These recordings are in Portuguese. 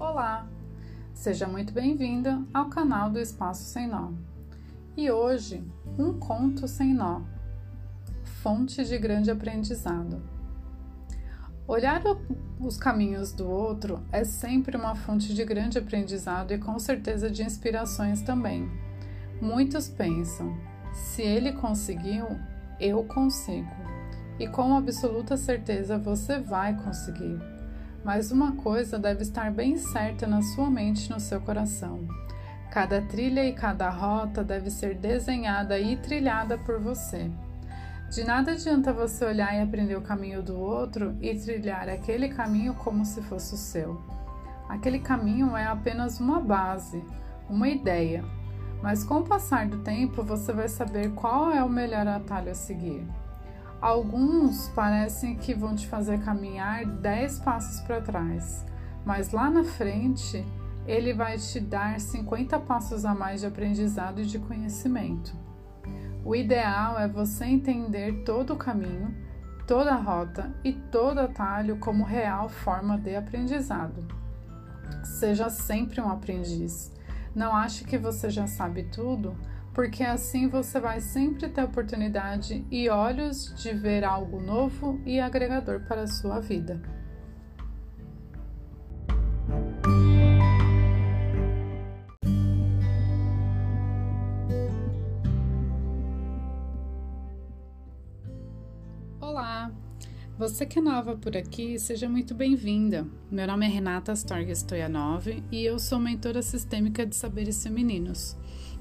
Olá, seja muito bem-vinda ao canal do Espaço Sem Nó. E hoje, um conto sem nó, fonte de grande aprendizado. Olhar os caminhos do outro é sempre uma fonte de grande aprendizado e com certeza de inspirações também. Muitos pensam: se ele conseguiu, eu consigo. E com absoluta certeza você vai conseguir. Mas uma coisa deve estar bem certa na sua mente e no seu coração. Cada trilha e cada rota deve ser desenhada e trilhada por você. De nada adianta você olhar e aprender o caminho do outro e trilhar aquele caminho como se fosse o seu. Aquele caminho é apenas uma base, uma ideia, mas com o passar do tempo você vai saber qual é o melhor atalho a seguir. Alguns parecem que vão te fazer caminhar 10 passos para trás, mas lá na frente ele vai te dar 50 passos a mais de aprendizado e de conhecimento. O ideal é você entender todo o caminho, toda a rota e todo atalho como real forma de aprendizado. Seja sempre um aprendiz. Não ache que você já sabe tudo, porque assim você vai sempre ter oportunidade e olhos de ver algo novo e agregador para a sua vida. Você que é nova por aqui, seja muito bem-vinda. Meu nome é Renata Astorga Stoyanov e eu sou mentora sistêmica de saberes femininos.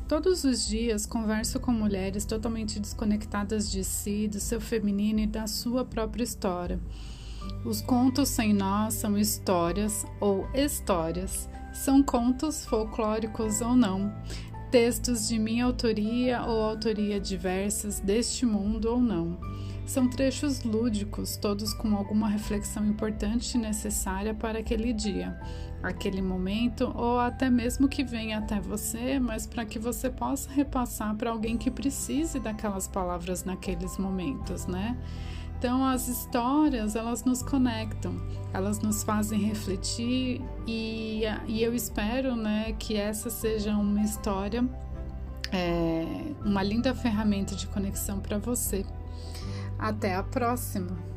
Todos os dias converso com mulheres totalmente desconectadas de si, do seu feminino e da sua própria história. Os contos sem nós são histórias ou histórias, são contos folclóricos ou não, textos de minha autoria ou autoria diversas deste mundo ou não. São trechos lúdicos, todos com alguma reflexão importante e necessária para aquele dia, aquele momento ou até mesmo que venha até você, mas para que você possa repassar para alguém que precise daquelas palavras naqueles momentos, né? Então as histórias elas nos conectam, elas nos fazem refletir e, e eu espero, né, que essa seja uma história, é, uma linda ferramenta de conexão para você. Até a próxima!